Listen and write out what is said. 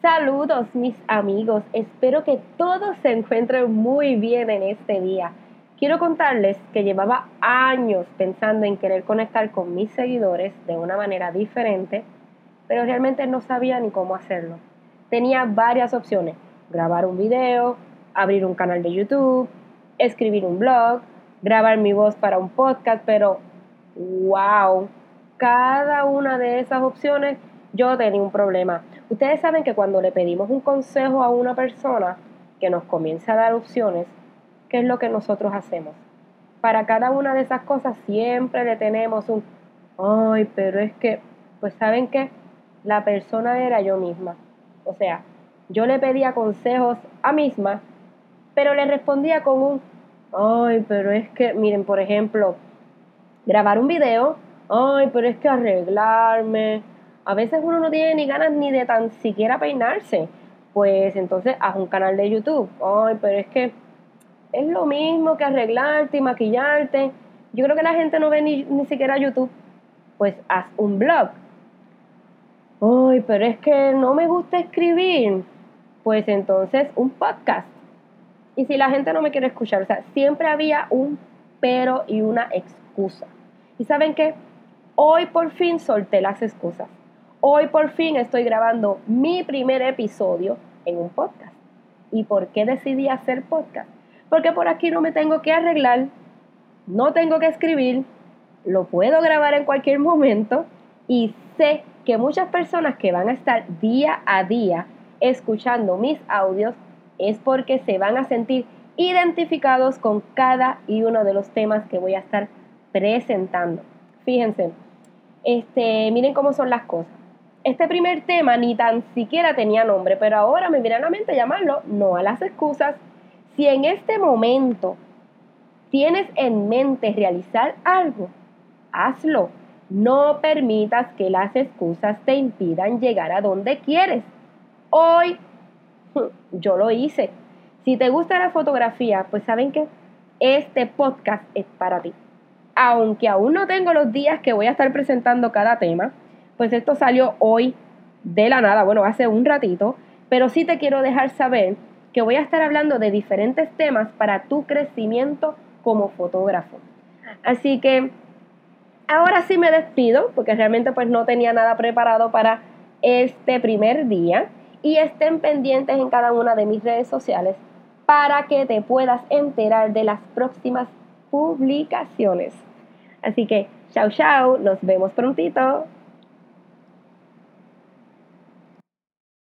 Saludos mis amigos, espero que todos se encuentren muy bien en este día. Quiero contarles que llevaba años pensando en querer conectar con mis seguidores de una manera diferente, pero realmente no sabía ni cómo hacerlo. Tenía varias opciones, grabar un video, abrir un canal de YouTube, escribir un blog, grabar mi voz para un podcast, pero wow, cada una de esas opciones yo tenía un problema. Ustedes saben que cuando le pedimos un consejo a una persona que nos comienza a dar opciones, ¿qué es lo que nosotros hacemos? Para cada una de esas cosas siempre le tenemos un, ay, pero es que, pues saben que la persona era yo misma. O sea, yo le pedía consejos a misma, pero le respondía con un, ay, pero es que, miren, por ejemplo, grabar un video, ay, pero es que arreglarme, a veces uno no tiene ni ganas ni de tan siquiera peinarse. Pues entonces haz un canal de YouTube. Ay, pero es que es lo mismo que arreglarte y maquillarte. Yo creo que la gente no ve ni, ni siquiera YouTube. Pues haz un blog. Ay, pero es que no me gusta escribir. Pues entonces un podcast. Y si la gente no me quiere escuchar, o sea, siempre había un pero y una excusa. ¿Y saben qué? Hoy por fin solté las excusas. Hoy por fin estoy grabando mi primer episodio en un podcast. ¿Y por qué decidí hacer podcast? Porque por aquí no me tengo que arreglar, no tengo que escribir, lo puedo grabar en cualquier momento y sé que muchas personas que van a estar día a día escuchando mis audios es porque se van a sentir identificados con cada y uno de los temas que voy a estar presentando. Fíjense, este, miren cómo son las cosas. Este primer tema ni tan siquiera tenía nombre, pero ahora me viene a la mente llamarlo No a las excusas. Si en este momento tienes en mente realizar algo, hazlo. No permitas que las excusas te impidan llegar a donde quieres. Hoy yo lo hice. Si te gusta la fotografía, pues saben que este podcast es para ti. Aunque aún no tengo los días que voy a estar presentando cada tema, pues esto salió hoy de la nada, bueno, hace un ratito, pero sí te quiero dejar saber que voy a estar hablando de diferentes temas para tu crecimiento como fotógrafo. Así que ahora sí me despido porque realmente pues no tenía nada preparado para este primer día y estén pendientes en cada una de mis redes sociales para que te puedas enterar de las próximas publicaciones. Así que, chao, chao, nos vemos prontito.